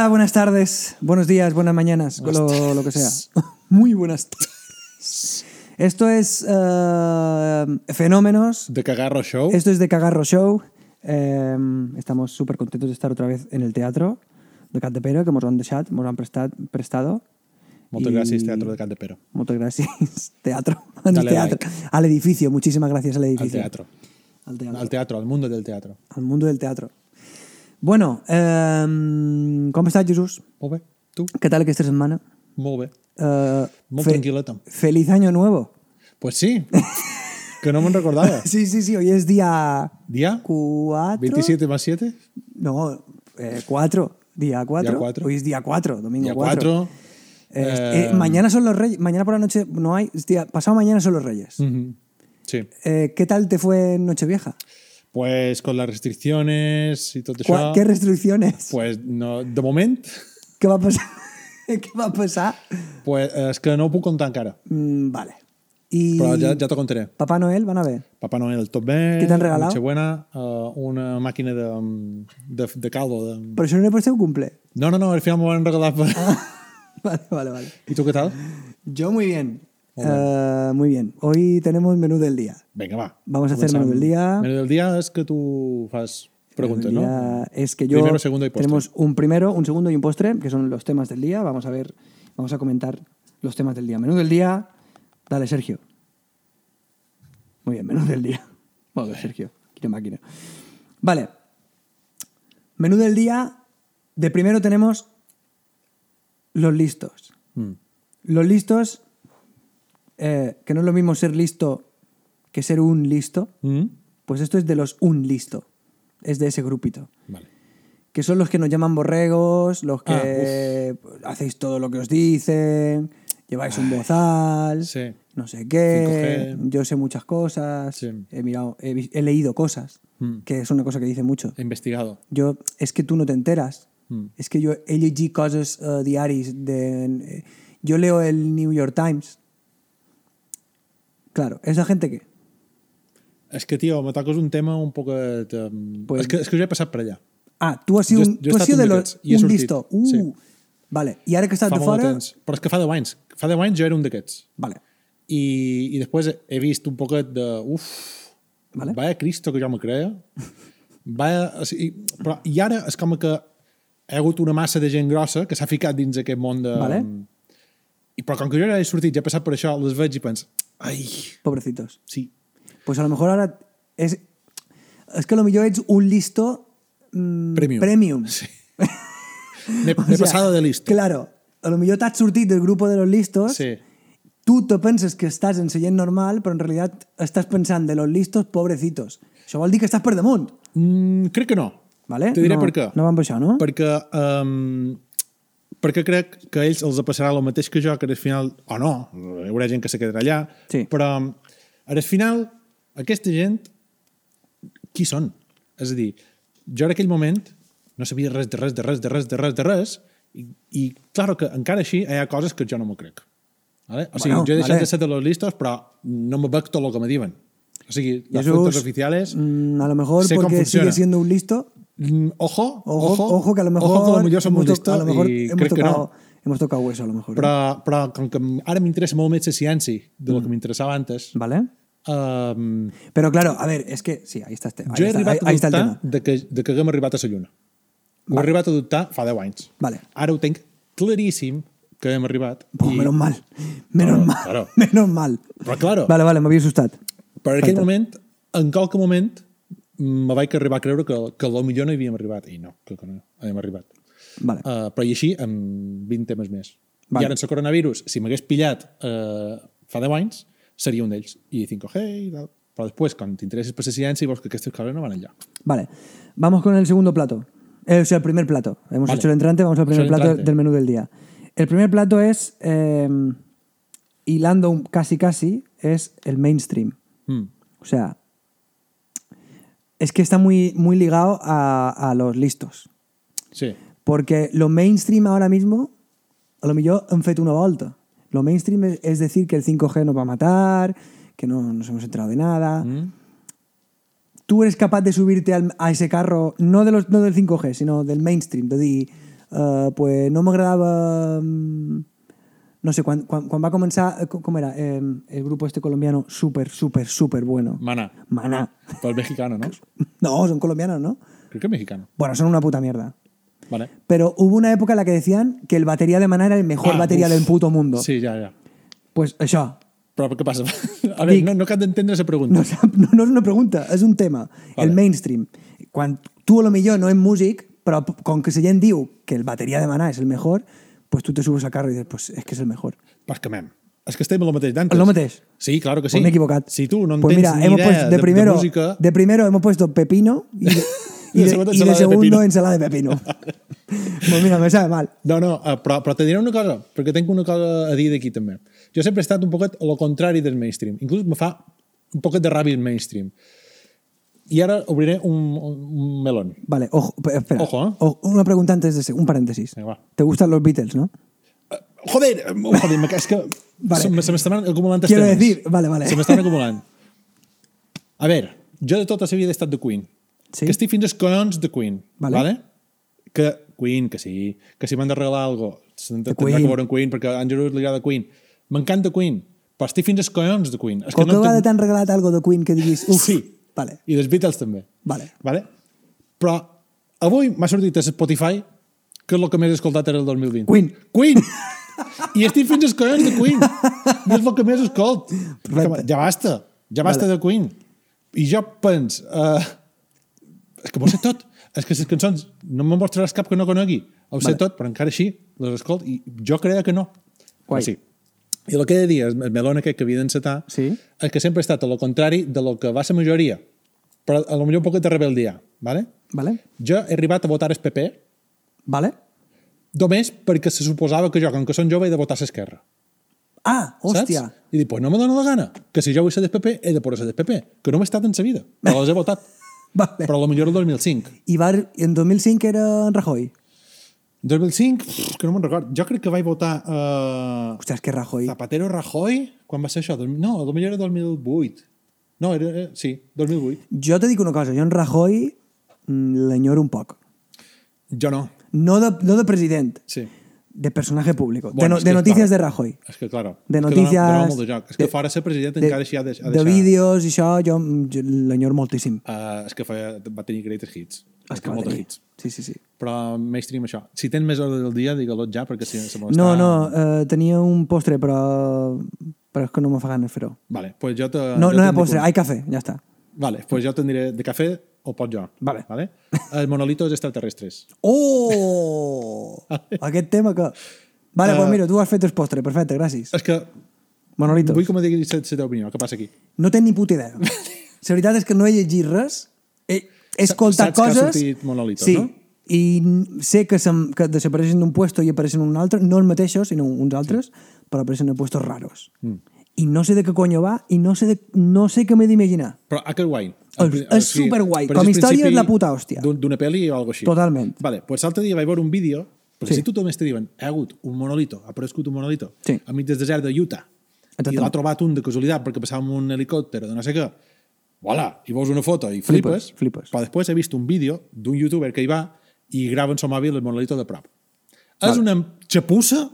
Hola, buenas tardes, buenos días, buenas mañanas, lo, lo que sea. Muy buenas tardes. Esto es eh, Fenómenos. De Cagarro Show. Esto es de Cagarro Show. Eh, estamos súper contentos de estar otra vez en el teatro de Cantepero, que nos han dejado, nos han prestat, prestado. Moltes I- gràcies, Teatro de Cantepero. Muchas gracias, teatro. Dale teatro. Al edificio, muchísimas gracias al Al edificio. teatro. Al teatro. Al teatro, al mundo del teatro. Al mundo del teatro. Bueno, eh, com estàs, Jesús? Molt bé. Tu? Què tal aquesta setmana? Molt bé. Eh, Molt fe- tranquil·leta. Feliz año nuevo. Pues sí. que no me'n recordava. Sí, sí, sí, hoy es día Día 4. 27 más 7. No, 4. día 4. Día cuatro. Hoy es día 4, domingo Día 4. 4. Eh, eh, mañana son los reyes. Mañana por la noche no hay. Hostia, pasado mañana son los reyes. Sí. Eh, ¿Qué tal te fue en Nochevieja? Pues con las restricciones y ¿Cuál- això... ¿Qué restricciones? Pues no, de moment, ¿Qué va a pasar? ¿Qué va a pasar? pues, és que no ho puc contar encara. Mm, vale. Y Però ja, ja t'ho contaré. Papá Noel, van a ver. Papá Noel, tot bé. Què t'han regalat? Nochebuena, uh, una màquina de, de, de caldo. De... Pero eso no era por ser un cumple. No, no, no, al final m'ho van regalar. Per... Vale, vale, vale. I tu què tal? Yo muy bien. Eh, muy bien. Hoy tenemos menú del día. Vinga, va. Vamos a hacer menú del día. Menú del día és que tu fas del ¿no? Es que yo Primero, segundo y postre. tenemos un primero, un segundo y un postre, que son los temas del día. Vamos a ver, vamos a comentar los temas del día. Menú del día, dale Sergio. Muy bien, menú del día. Vale, Sergio, qué máquina. Vale. Menú del día, de primero tenemos los listos. Mm. Los listos, eh, que no es lo mismo ser listo que ser un listo, Mm? pues esto es de los un listo. Es de ese grupito. Vale. Que son los que nos llaman borregos, los Ah, que hacéis todo lo que os dicen, lleváis un bozal, Sí. no sé qué. 5G. Yo sé muchas cosas, Sí. he, mirado, he, leído cosas, Mm. que es una cosa que dice mucho. He investigado. Yo, es que tú no te enteras. Mm. Es que yo llegit coses eh, de... eh, yo leo el New York Times. Claro, ¿esa gente qué? És que, tio, me toques un tema un poc... Eh, Pues- és, que, és que jo he passat per allà. Ah, tú has sido, Jo- un, jo tú has sido un de los... Un listo. Uh, Sí. Vale, i ara que estàs Fa de fora... temps. Però és que fa 10 anys. Fa 10 anys jo era un d'aquests. Vale, I, I després he vist un poquet de... Uf, Vale. vaya Cristo que jo me creia. Vaya, o sigui, però, I ara és com que hi ha hagut una massa de gent grossa que s'ha ficat dins aquest món de... Vale. I, però com que jo ja he sortit, ja he passat per això, les veig i penso, ai, pobrecitos. sí, Pues a lo mejor ahora es... Es que a lo mejor ets un listo mm, Premium. premium. Sí. N'he O n'he sea, passat de listo. Claro, a lo mejor t'has sortit del grupo de los listos, Sí. tu te penses que estàs en seient normal, però en realitat estàs pensant de los listos pobrecitos. Això vol dir que estàs per damunt. Mm, crec que no. Vale? Te diré no, per què. No van això, no? Perquè, um, perquè crec que a ells els passarà el mateix que jo, que al final, o no, hi haurà gent que se quedarà allà, Sí. però al final, aquesta gent, qui són? És a dir, jo en aquell moment no sabia res de res, de res, de res, de res, de res, i, i claro que encara així hi ha coses que jo no m'ho crec. Vale? O sigui, Bueno, jo he deixat vale. de ser de los listos, però no me veig tot el que me diuen. O sigui, les fuentes oficiales... mm, a lo mejor porque sigue siendo un listo, Ojo, Ojo, ojo, ojo, que a lo mejor, ojo que a lo som a mejor i crec que tocado, no. hemos tocado hueso a lo mejor. ¿eh? Però, però com que ara m'interessa molt més la ciència de Mm. lo que m'interessava antes, ¿Vale? um, Pero claro, a ver, es que sí, ahí está, este, ahí jo he está, arribat ahí, a dubtar tema. de que, de que haguem arribat a la lluna. Ho he arribat a dubtar fa 10 anys. Vale. Ara ho tinc claríssim que hem arribat. Pues menos mal, menos Claro, mal, claro. menos mal. Però, claro, Vale, vale, m'havia assustat. però en aquell Perfecte. moment, en qualque moment, me vaig arribar a creure que, que millor no hi havíem arribat. I no, crec que no havíem arribat. Vale. Uh, però i així amb 20 temes més. Vale. I ara en el coronavirus, si m'hagués pillat uh, fa 10 anys, seria un d'ells. I 5G i tal. Però després, quan t'interesses per la ciència, veus que aquestes coses no van enllà. Vale, vamos con el segundo plato. Eh, o sea, el primer plato. Hemos Vale. hecho el entrante, vamos al primer plato entrante. del menú del día. El primer plato es, eh, hilando un casi casi, es el mainstream. Mm. O sea, es que está muy, muy ligado a, a los listos. Sí. Porque lo mainstream ahora mismo, a lo mejor han fet una volta. Lo mainstream es, es decir que el 5G nos va a matar, que no nos hemos enterado de nada. Mm. Tú eres capaz de subirte al- a ese carro, no, de los, no del 5G, sino del mainstream, de dir, Uh, pues no m'agradava... mm, No sé, quan, quan va començar... eh, Com com era? Eh, el grup este colombiano super, super, super bueno. Maná. Maná. Pero el mexicano, ¿no? No, son colombianos, ¿no? Creo que mexicano. Bueno, son una puta mierda. Vale. Pero hubo una época en la que decían que el batería de Maná era el mejor Ah, batería uf. del puto mundo. Sí, ja, ja. Pues això. Però què passa? A veure, Dic- no, no cal d'entendre la pregunta. No, no, no és una pregunta, és un tema. Vale. El mainstream. Quan tu a lo millor no ets músic, però com que la gent diu que el bateria de Maná és el mejor, pues tú te subes al carro y dices, pues es que es el mejor. Pues que, mem, és que estem en el mateix d'antes. ¿Es lo metes? Sí, claro que sí. Pues me he equivocado. Si tu no pues tens mira, ni hemos idea puesto de, de, primero, de música... de primero hemos puesto pepino y de, y De y de segundo pepino. ensalada de pepino. pues mira, me sabe mal. No, no, eh, però, però te diré una cosa, perquè tinc una cosa a dir d'aquí també. Jo sempre he estat un poquet a lo contrari del mainstream. Inclús me fa un poquet de ràbia el mainstream. I ara obriré un, un melón. Vale, ojo, pe- espera. Ojo, ¿eh? O- una pregunta antes de ese- un paréntesis. Vinga, va. ¿Te gustan los Beatles, no? Joder, eh, joder, me- és que Vale. se, se m'estan acumulant els Quiero temes. decir, vale, vale. Se m'estan acumulant. A veure, jo de tota la vida he estat de Queen. Sí? Que estic fins als collons de Queen. Vale. vale? Que Queen, que sí, que si m'han de regalar alguna cosa, tindrà Queen. que veure en Queen, perquè a Andrew li agrada Queen. M'encanta Queen, però estic fins als collons de Queen. És ¿Con qué no vegada t'han regalat algo de Queen que diguis, uf, Sí. Vale, I dels Beatles també. vale. Vale? Però avui m'ha sortit a Spotify que el que més he escoltat era el 2020. Queen. Queen! I estic fins als collons de Queen. I és el que més escolt. Perfecte. Ja basta. Ja basta Vale. de Queen. I jo pens... Uh, és que m'ho sé tot. És que les cançons no me'n mostraràs cap que no conegui. Ho sé Vale. tot, però encara així les escolt i jo creia que no. Guai. Però sí. I el que he de dir, el melón aquest que havia d'encetar, Sí. és que sempre he estat a lo contrari de lo que va ser majoria. Però a lo millor un poquet de rebeldia. ¿vale? Vale, Jo he arribat a votar el PP vale. només perquè se suposava que jo, com que són jove, he de votar a l'esquerra. Ah, hòstia. Saps? I dic, pues no me dóna la gana. Que si jo vull ser del PP, he de poder ser del PP. Que no m'he estat en sa vida. Però les he votat. Vale. Però a lo millor el 2005. I va, en 2005 era en Rajoy. 2005, pff, que no me'n record. Jo crec que vaig votar uh, és que Rajoy... Zapatero Rajoy. Quan va ser això? No, millor era 2008. No, era, eh, sí, 2008. Jo te dic una cosa, jo en Rajoy mm, l'enyoro un poc. Jo no. No de, no de president, Sí. de personaje público. Bueno, de, no- de noticias clar, de Rajoy. És que, claro. De notícies... dona- dona molt de joc. És que de- fora ser president de, encara així ha de, ha de deixar... vídeos i això, jo, jo l'enyoro moltíssim. Uh, és que feia, va tenir greatest hits. És És que molts tenir. hits. Sí, sí, sí. Però mainstream això. Si tens més hores del dia, digue-lo ja, perquè si se m'ho No, no, eh, tenia un postre, però, però és que no me fa ganes fer-ho. Vale, pues jo te... No, jo no hi ha postre, un. hay café, ja està. Vale, pues jo te'n diré de cafè o pot jo. Vale. vale? Els monolitos extraterrestres. Oh! Aquest tema que... Vale, Eh, pues mira, tu has fet el postre, perfecte, gràcies. És que Monolitos. vull que me diguis la teva opinió. Què passa aquí? No tenc ni puta idea. La veritat és que no he llegit res, he, he escoltat Saps que ha coses... sortit Monolitos, sí, no? i sé que, se'm, que desapareixen d'un puesto i apareixen en un altre, no els mateixos, sinó uns altres, però apareixen en puestos raros. Mm. I no sé de què coño va i no sé, de, no sé què m'he d'imaginar. Però a que guai. És- és superguai. per Com el a història és la puta hòstia. d'un- D'una pel·li o alguna així. Totalment. Vale, pues l'altre dia vaig veure un vídeo, perquè Sí. si tu només te diuen ha hagut un monolito, ha aparegut un monolito, Sí. a mig del desert de Utah, i Exactament. l'ha trobat un de casualitat perquè passava amb un helicòpter de no sé què, voilà, i veus una foto i flipes, Flipes, flipes. però després he vist un vídeo d'un youtuber que hi va i grava en seu mòbil el monolito de prop. És una xapussa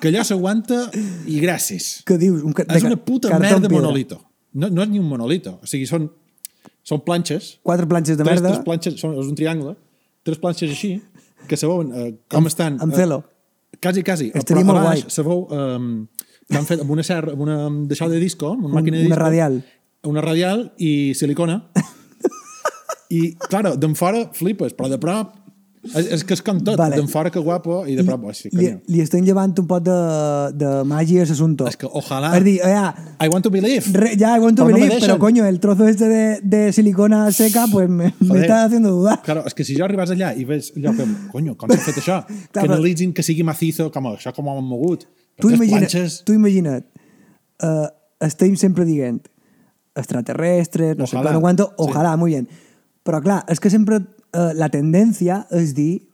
que allò s'aguanta i gràcies. Què dius? Un És una puta merda en monolito. No, no és ni un monolito. O sigui, són, són planxes. Quatre planxes de tres, merda tres planxes, són, és un triangle. Tres planxes així, que se veuen eh, com estan... amb eh, celo. Quasi, quasi. Estaria molt guai. se veu que han fet amb una serra, amb una d'això de disco, amb una màquina de una disco. radial. Una radial i silicona. I, claro, d'en fora flipes, però de prop és, és que és com tot. Vale. D'en fora que guapo i de prop... Oh, sí, li, li estem llevant un pot de, de màgia a l'assumpte. És que ojalà... És dir, ja, I want to believe. re, ya, I want to Però no believe, pero deixen. coño, el trozo este de, de silicona seca, pues me, me está haciendo dudar. Claro, és que si jo arribes allà i veus allò que, coño, com s'ha fet això? Clar, que però- analitzin que sigui macizo, com això com ho han mogut. Tu imagina't, planxes... tu imagina't uh, estem sempre dient extraterrestres, no sé Ojalá, qué, no cuánto, sí. ojalá, muy bien. Però clar, és que sempre uh, la tendencia és dir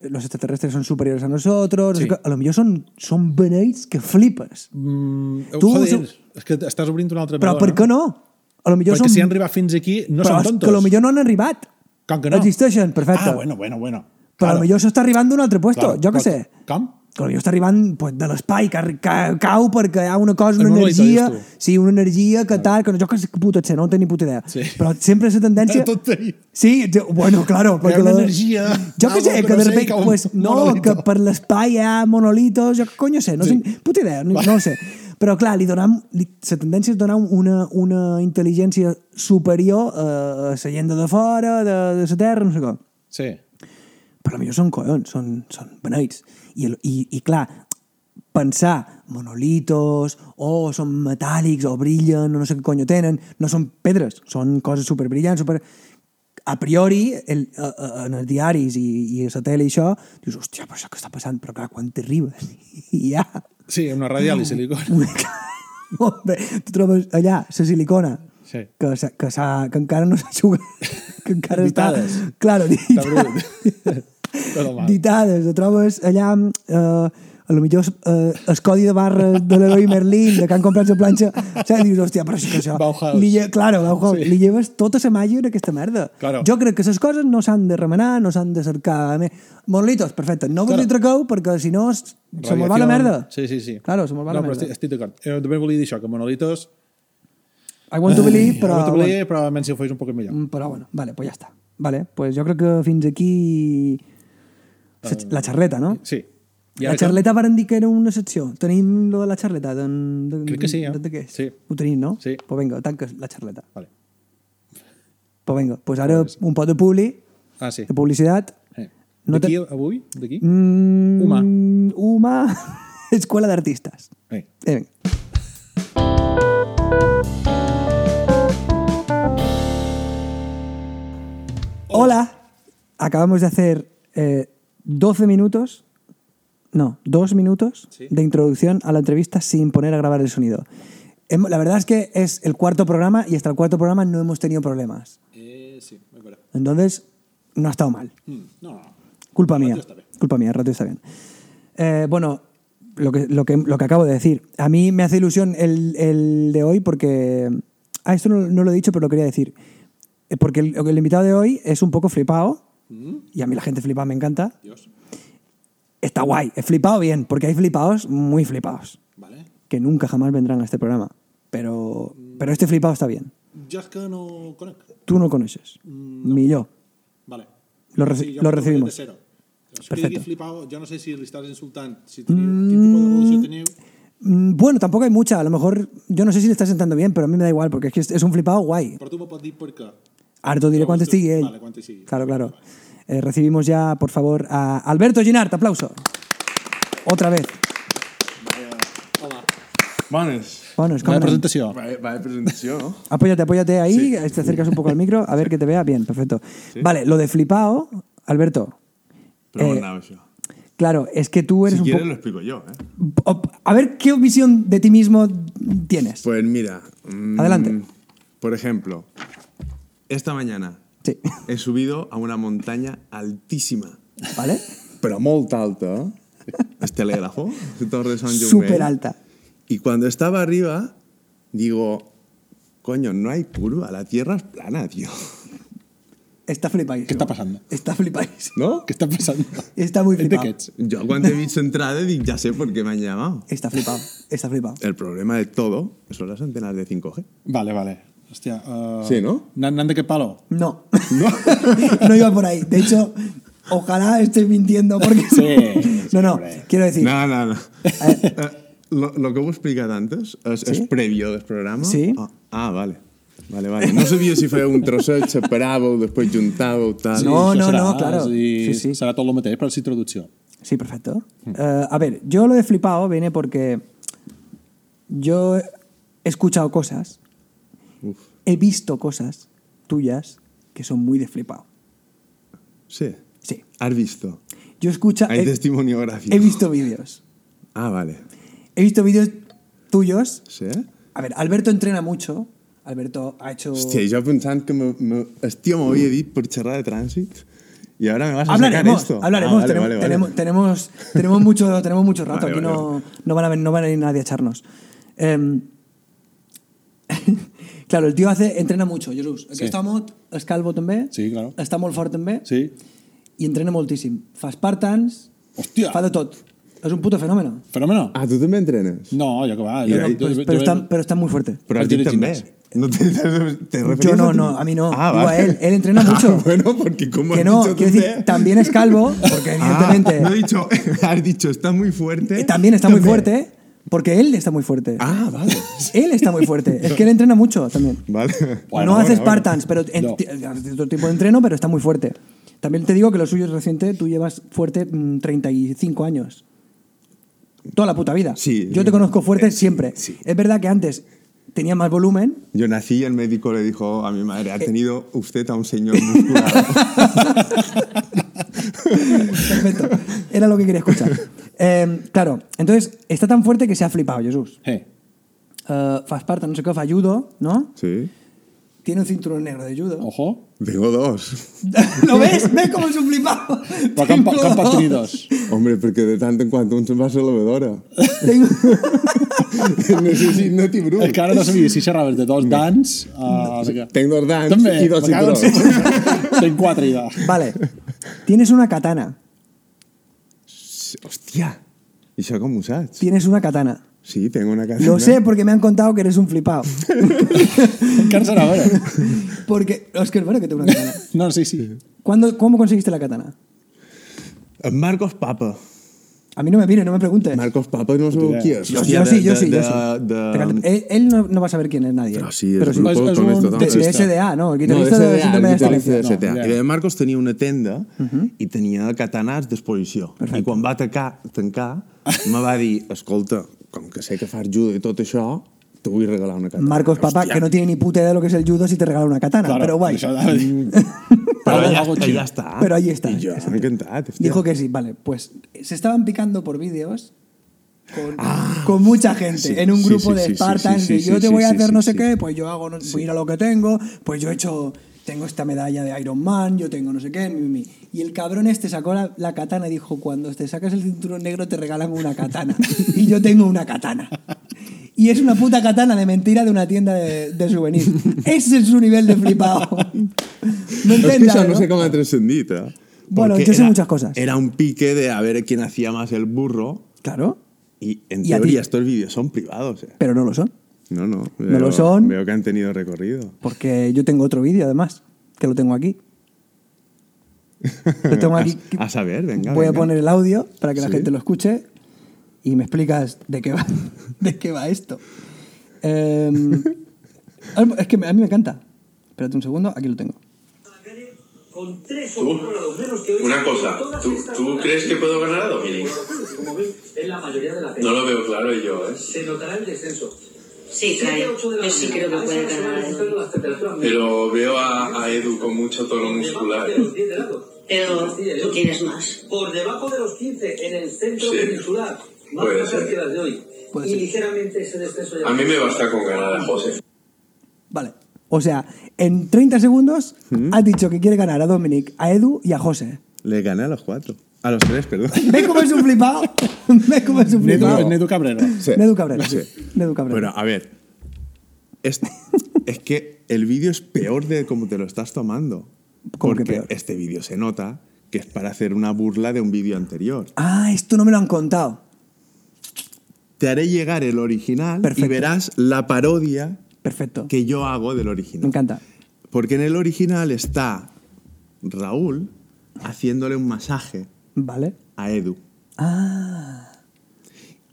los extraterrestres son superiores a nosotros, Sí. sí. a lo millor són, són beneits que flipes. Mm, Tu- joder, su- és que estàs obrint una altra Però meló, per què no? A lo millor Perquè són... si han arribat fins aquí, no però són tontos. que a lo millor no han arribat. Com que no? Existeixen, perfecte. Ah, bueno, bueno, bueno. Però Claro. potser això està arribant d'un altre puesto, Claro, jo què sé. Com? Que potser està arribant pues, de l'espai, que, que cau perquè hi ha una cosa, una monolito, energia... Sí, una energia que tal, que no, jo que que et sé, no en tenc ni puta idea. Sí. Però sempre la tendència... Tot. Sí, jo- bueno, claro. Perquè una la- energia, Jo què sé, que que no de repente, que un pues, no, monolito. que per l'espai hi ha monolitos, jo què conyo sé, no Sí. sé, puta idea, no, no sé. Però clar, li donem, li, la tendència és donar una, una intel·ligència superior a, a la gent de fora, de, de la Terra, no sé com. Sí. Però millor són collons, són, són beneits. I, el- i, I clar, pensar monolitos, o són metàl·lics, o brillen, o no sé què conyo tenen, no són pedres, són coses superbrillants, super... A priori, el, a, a, en els diaris i, i a la tele i això, dius, hòstia, però això que està passant? Però clar, quan t'arribes ja... Sí, una radial i silicona. Molt bé, tu trobes allà la silicona, Sí. que, que, que encara no s'ha jugat, que encara Ditades. està... Claro, Està ditades. te trobes allà eh, a lo millor eh, el codi de barres de l'heroi Merlin, de que han comprat la planxa, saps? Dius, hòstia, però sí que això... Bauhaus. Li, claro, Bauhaus. Sí. Li lleves tota la màgia d'aquesta merda. Claro. Jo crec que les coses no s'han de remenar, no s'han de cercar... Monolitos, perfecte. No vos Claro. li traqueu perquè si no se me'l va la merda. Sí, sí, sí. Claro, se me'l va no, la merda. estic, estic d'acord. Eh, també volia dir això, que monolitos... I want to believe, però... I want to bueno. believe, però menys si ho fes un poc millor. Mm, Però bueno, vale, pues ja està. Vale, pues jo crec que fins aquí la, xarleta, no? Sí. I La ara que- xarleta varen dir que era una secció. Tenim lo de la xarleta? De, de, Crec que sí, eh? De, de què és? Sí. Ho tenim, no? Sí. Pues vinga, tanca la xarleta. Vale. Pues vinga, pues ara un pot de publi, Ah, sí. de publicitat. Eh. No D'aquí, te- avui? D'aquí? Mm, Humà. Humà. Escuela d'Artistes. Eh. Eh, vinga. Hola, acabamos de hacer eh, 12 minutos, no, dos minutos Sí. de introducción a la entrevista sin poner a grabar el sonido. Hem- La verdad es que es el cuarto programa y hasta el cuarto programa no hemos tenido problemas. Eh, sí. Entonces, no ha estado mal. Mm, no, no. Culpa mía. Culpa mía, el ratio está bien. Eh, bueno, lo que, lo, que, lo que acabo de decir. A mí me hace ilusión el, el de hoy porque... Ah, esto no, no lo he dicho, pero lo quería decir. Eh, Porque el, el invitado de hoy es un poco flipado. Mm, Y a mí la gente flipada me encanta. Dios. Está guay. He flipado bien, porque hay flipados muy flipados. Vale. Que nunca jamás vendrán a este programa. Pero, pero este flipado está bien. Que no conec. Tú no conoces. Ni yo. Vale. Lo reci- recibimos. De cero. Si Perfecto. Perfecto. flipado, jo no sé si li estàs insultant, si teniu, quin tipus de relació teniu. Mm, Bueno, tampoco hay mucha. A lo mejor, yo no sé si le está sentando bien, pero a mí me da igual, porque es que es- un flipado guay. Però tu me pots dir per què. Ahora te diré cuánto ell. vale, cuánto estigui. Claro, claro. Eh, recibimos ya, por favor, a Alberto Ginart. Aplauso. Otra vez. Bones. Bueno, es Vaya como... presentació. Presentació, no? Apóyate, apóyate ahí, te acercas un poco al micro, a ver que te vea bien, perfecto. Vale, lo de flipado, Alberto. Però Eh? Claro, es que tú eres Si un quieres poco... lo explico yo, ¿eh? A ver qué visión de ti mismo tienes. Pues mira. mm, Adelante. Por ejemplo, esta mañana Sí. he subido a una montaña altísima, ¿Vale? pero muy alta, ¿eh? Es telégrafo, de Torre de San Jaume. Súper alta. Y cuando estaba arriba, digo, coño, no hay curva, la tierra es plana, tío. Está flipadísimo. Què està passant? Está flipadísimo. ¿No? Què està passant? Está muy flipado. Yo cuando he visto entrada, ya sé por qué me han llamado. Está flipado. Está flipado. El problema de todo son las antenas de 5G. Vale, vale. Hòstia. Uh, Sí, no? Nan, de què palo? No. No. iba por ahí. De hecho, ojalá estés mintiendo porque... Sí, No, no. Quiero decir... No, no, no. Eh, lo, lo que he explicat antes és prèvio del programa? Sí. Ah, ah, vale. Vale, vale. No sabia si feia un trosset, separàveu, després juntàveu, tal. No, això no, serà, no, claro. dir, Sí, sí. Serà tot el mateix, però sí traducció. Sí, perfecto. Eh, a ver, yo lo de flipado viene porque yo he escuchado cosas, Uf. he visto cosas tuyas que son muy de flipado. Sí. Sí. Has visto. Yo escucha, Hay he, testimonio gráfico. he visto vídeos. Ah, vale. He visto vídeos tuyos. Sí? A ver, Alberto entrena mucho. Alberto ha hecho... Hòstia, jo pensant que me, me, el tío m'havia dit per xerrar de trànsit y ahora me vas a Hablaremos, sacar esto. hablaremos. Ah, vale, tenemos, vale, vale. tenemos, tenemos, tenemos mucho, tenemos mucho rato. Aquí no, no, van a, no van a venir nadie a echarnos. Em, claro, el tío hace, entrena mucho, Jesús. Aquí Sí. estamos, es calvo també, Sí, claro. està molt fort també, Sí? i entrena moltíssim. Fa Spartans, Hòstia, fa de tot. És un puto fenómeno. fenòmeno. Ah, tu també entrenes? No, jo que va. Pues, pero, está, pero está muy fuerte. Però El a ti gimnàs. No te, te refieres Yo no, a no, a mí no. Ah, Digo a vale. él, él entrena Ah, mucho. bueno, porque como Que has no, dicho quiero tú decir, de- también es calvo, porque Ah, evidentemente no he dicho, has dicho, está muy fuerte. también está muy También. fuerte, porque él está muy fuerte. Ah, vale. Él está muy fuerte. Es que él entrena mucho también. Vale. Bueno, no hace bueno, Spartans, pero No. hace otro tipo de entreno, pero está muy fuerte. También te digo que lo suyo es reciente, tú llevas fuerte mm, 35 años. Toda la puta vida. Sí. Yo te conozco fuerte Eh, siempre. sí. Es verdad que antes tenía más volumen. Yo nací y el médico le dijo a mi madre, Eh. ha tenido usted a un señor musculado. Perfecto. Era lo que quería escuchar. Eh, claro, entonces está tan fuerte que se ha flipado, Jesús. Eh, Eh, fa Esparta, no sé qué, fa judo, ¿no? sí. Tiene un cinturón negro de judo. ojo. Tengo dos. ¿Lo ves? ¿Ves cómo es un flipado? Però que, en, pa- que en Tengo pots tenir dos. Hombre, porque de tanto en cuanto un se va a ser la vedora. Tengo... no sé si no t'hi brut. És que ara no sabia si xerraves de dos dans... Uh, què. Tenc dos dans També, i dos cago en ja. Vale. Tienes una katana. Hòstia, i això com ho saps? Tienes una katana. Sí, tengo una cadena. Lo sé porque me han contado que eres un flipado. Encara serà, a veure. Porque, es que es bueno que tengo una katana. No, sí, sí. ¿Cuándo, ¿Cómo conseguiste la katana? En Marcos Papa. A mí no me mires, no me preguntes. Marcos Papa no sabeu idea. qui és. Yo, sí, yo de- sí, yo de- sí. de- él, él no, no va a saber quién es nadie. Però sí, és Pero un sí. És- és un- De, de. SDA, ¿no? El No, de guitarrista de CDA, Síndrome el de de. CTA. No, I ja. de Marcos tenia una tenda i tenia katanas d'exposició. I quan va tancar, tancar me va dir, escolta, com que sé que fas judo i tot això, te vull regalar una katana. Marcos Hòstia. que no tiene ni puta idea de lo que es el judo si te regala una katana. Claro, pero guay. A Algo- ja, algo ja, xino. està. Pero ahí está. Dijo que sí, vale. Pues se estaban picando por vídeos con, con mucha gente sí, en un grupo sí, de sí, sí, Spartans de yo te voy a hacer no sé qué, pues yo hago, no, mira lo que tengo, pues yo he hecho, tengo esta medalla de Iron Man, yo tengo no sé qué, mi, mi. y el cabrón este sacó la, la katana y dijo, cuando te sacas el cinturón negro te regalan una katana, y yo tengo una katana. Y es una puta katana de mentira de una tienda de, de souvenirs. Ese es su nivel de flipado. No És que entendas, això no ¿no? sé transcendit, eh? Bueno, yo sé era- muchas cosas. Era un pique de a ver quién hacía más el burro Claro, y en ¿Y a teoría estos vídeos son privados, eh. pero no lo son. No, no. No lo son. Veo que han tenido recorrido. Porque yo tengo otro vídeo, además, que lo tengo aquí. Lo tengo aquí. A, a saber, venga. Voy a venga. poner el audio para que la Sí. gente lo escuche y me explicas de qué va, de qué va esto. Em, es que a mí me encanta. Espérate un segundo, aquí lo tengo. con tres Tú, que hoy. una cosa, ¿tú, tú crees que puedo ganar a Dominic? Como veis, en la mayoría de la No lo veo claro yo, ¿eh? Se notará el descenso. Sí, claro. Yo sí creo que puede ganar. Pero veo a, a Edu con mucho tono muscular. de los 10 grados. Pero tú tienes más. Por debajo de los 15 en el centro Sí. peninsular. Más Puede bajas ser. que las de hoy. Puede y ser. ligeramente ese descenso ya A mí me basta con ganar a José. Vale. O sea, en 30 segundos has dicho que quiere ganar a Dominic, a Edu y a José. Le gané a los cuatro. A los tres, perdón. ¿Ves cómo es un flipado? ¿Ves cómo es un flipado? Nedu Cabrera. Sí. Nedu Cabrera. Sí. Nedu Cabrera. Pero, a ver. Es, es que el vídeo es peor de cómo te lo estás tomando. ¿Cómo que porque peor? este vídeo se nota que es para hacer una burla de un vídeo anterior. Ah, esto no me lo han contado. Te haré llegar el original Perfecto. y verás la parodia Perfecto. que yo hago del original. Me encanta. Porque en el original está Raúl haciéndole un masaje Vale. a Edu. Ah.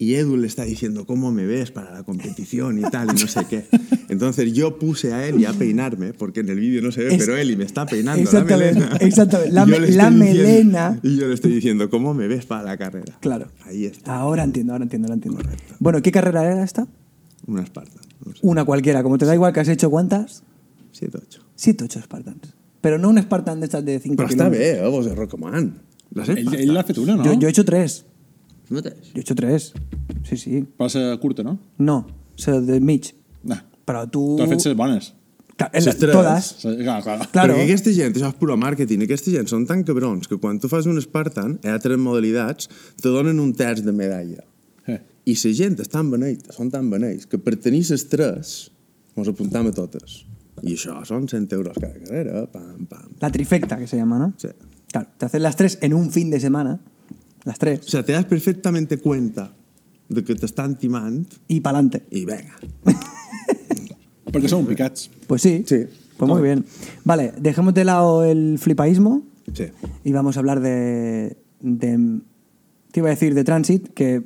Y Edu le está diciendo, ¿cómo me ves para la competición y tal? Y no sé qué. Entonces yo puse a Eli a peinarme, porque en el vídeo no se ve, Es- pero Eli me está peinando la Exactamente, melena. exactamente. La me- la diciendo- melena. y yo le estoy diciendo, ¿cómo me ves para la carrera? Claro. Ahí está, Ahora entiendo, ahora entiendo, ahora entiendo. Bueno, ¿qué carrera era esta? una. No sé, Una cualquiera. Como te da igual que has hecho cuántas, siete, ocho. siete, ocho Spartans. Pero no un Spartan de estas de 5 Però està bé, eh, vos de Rockman. Ell l'ha fet una, no? Yo, yo he hecho tres. Mateix. Yo he hecho tres. Sí, sí. Però ser curta, no? No, sea, de Mitch. Nah. Però tu... Tu has fet ser bones. En la- tres. Todas. Clar, clar. Claro. Perquè aquesta gent, això és puro màrqueting, aquesta gent són tan cabrons que quan tu fas un Spartan, a altres modalitats, te donen un terç de medalla. Eh. I la gent és tan beneita, són tan beneits, que per tenir les tres, mos apuntam a totes. I això són 100 euros cada carrera, pam, pam. La trifecta que se llama, ¿no? Sí. Claro, te haces las tres en un fin de semana, las O tres, sea, te das perfectamente cuenta de que t'estan timant y pa'lante. i venga. Perquè som picats. Pues sí. Sí. Pues muy bien. Vale, dejemos de lado el flipaísmo Sí. y vamos a hablar de. de te iba a decir de Transit, que,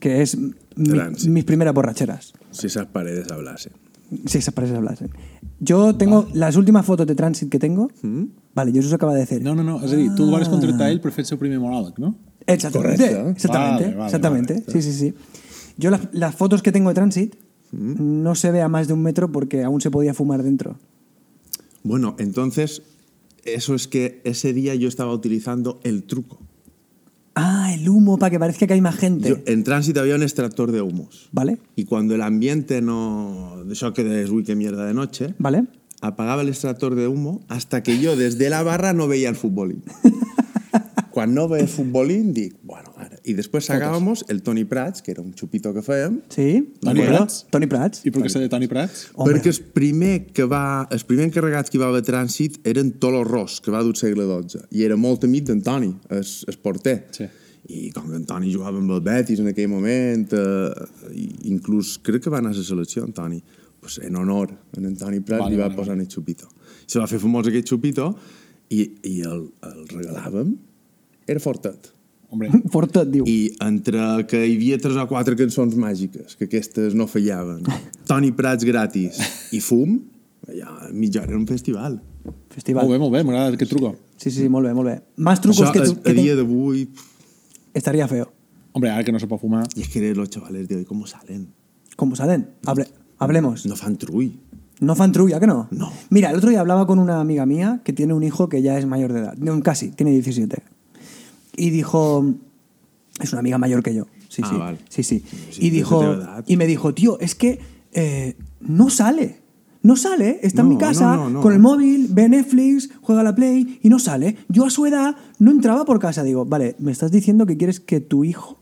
que es mi- Transit. mis primeras borracheras. Si esas paredes hablasen. Si esas paredes hablasen. Yo tengo las últimas fotos de Transit que tengo. Mm? Vale, Jesús acaba de decir. No, no, no. És a dir, tu el vas contractar a ell per fer el seu primer monòleg, no? Exactamente. Correcto. Exactamente. Vale, vale, exactamente. vale. Sí, sí, sí. Yo las, las fotos que tengo de Transit Mm. no se ve a más de un metro porque aún se podía fumar dentro. Bueno, entonces, eso es que ese día yo estaba utilizando el truco. Ah, el humo para que parezca que hay más gente. Yo- en tránsito había un extractor de humos. ¿Vale? Y cuando el ambiente no... Eso que es, uy, qué mierda de noche, ¿Vale? apagaba el extractor de humo hasta que yo desde la barra no veía el futbolín. Cuando no ve el futbolín, dic, bueno, ara. Y después sacábamos el Tony Prats, que era un chupito que fèiem, Sí. Toni. Prats? Toni Prats. I per què s'ha de Toni Prats? Hombre. perquè el primer que va, els primers encarregats que hi va haver trànsit eren Tolo Ros, que va dur segle XII, i era molt amic d'Antoni, el, el porter. Sí. I com que Antoni jugava amb el Betis en aquell moment, eh, i inclús crec que va anar a la selecció, Antoni, pues en honor a en Antoni Prat Vale, li va vale, posar el xupito. I se va fer famós aquest xupito i, i el, el regalàvem. Era fortet. Hombre, Fortet, diu. I entre que hi havia tres o quatre cançons màgiques, que aquestes no fallaven, Toni Prats gratis i fum, allà mitja hora era un festival. Festival. molt bé, molt bé, m'agrada aquest truco. Sí, sí, sí, molt bé, molt bé. Más trucos Això, que, a, que a ten- dia d'avui... estaría feo. Hombre, ara que no se pot fumar... Y es que los chavales de hoy, ¿cómo salen? ¿Cómo salen? Hable- hablemos. No fan trull. No fan trulla, que no? No. Mira, el otro día hablaba con una amiga mía que tiene un hijo que ya es mayor de edad. No, casi, tiene 17. Y dijo... Es una amiga mayor que yo. Sí, Ah, sí. vale. Sí, sí. Y dijo... Y me dijo, tío, es que eh, no sale. No sale, está en mi casa no, no, no. con el móvil, ve Netflix, juega a la Play y no sale. Yo a su edad no entraba por casa. Digo, vale, me estás diciendo que quieres que tu hijo